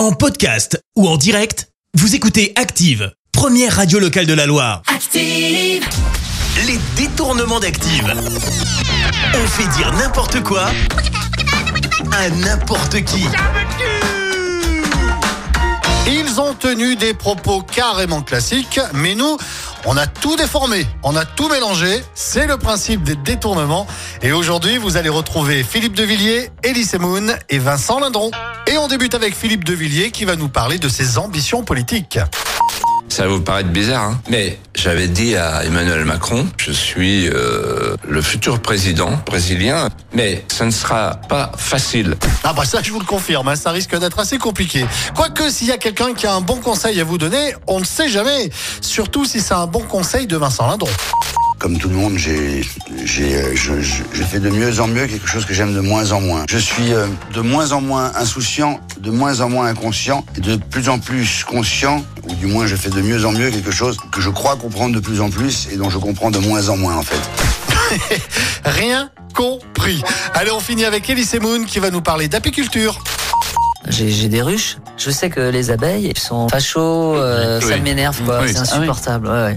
En podcast ou en direct, vous écoutez Active, première radio locale de la Loire. Active. Les détournements d'Active. On fait dire n'importe quoi à n'importe qui. Ils ont tenu des propos carrément classiques, mais nous, on a tout déformé, on a tout mélangé. C'est le principe des détournements. Et aujourd'hui, vous allez retrouver Philippe Devilliers, Elise Moon et Vincent Lindron. Et on débute avec Philippe Devilliers qui va nous parler de ses ambitions politiques. Ça va vous paraître bizarre, hein mais j'avais dit à Emmanuel Macron, je suis euh, le futur président brésilien, mais ça ne sera pas facile. Ah bah ça, je vous le confirme, hein, ça risque d'être assez compliqué. Quoique, s'il y a quelqu'un qui a un bon conseil à vous donner, on ne sait jamais. Surtout si c'est un bon conseil de Vincent Lindron. Comme tout le monde, j'ai, j'ai, euh, je, je- je fais de mieux en mieux quelque chose que j'aime de moins en moins. Je suis euh, de moins en moins insouciant, de moins en moins inconscient, et de plus en plus conscient, ou du moins je fais de mieux en mieux quelque chose que je crois comprendre de plus en plus et dont je comprends de moins en moins en fait. Rien compris. Allez, on finit avec Elise Moon qui va nous parler d'apiculture. J'ai j'ai des ruches. Je sais que les abeilles sont fachos, euh, ça Oui. m'énerve quoi, Oui. c'est insupportable. ouais, ouais.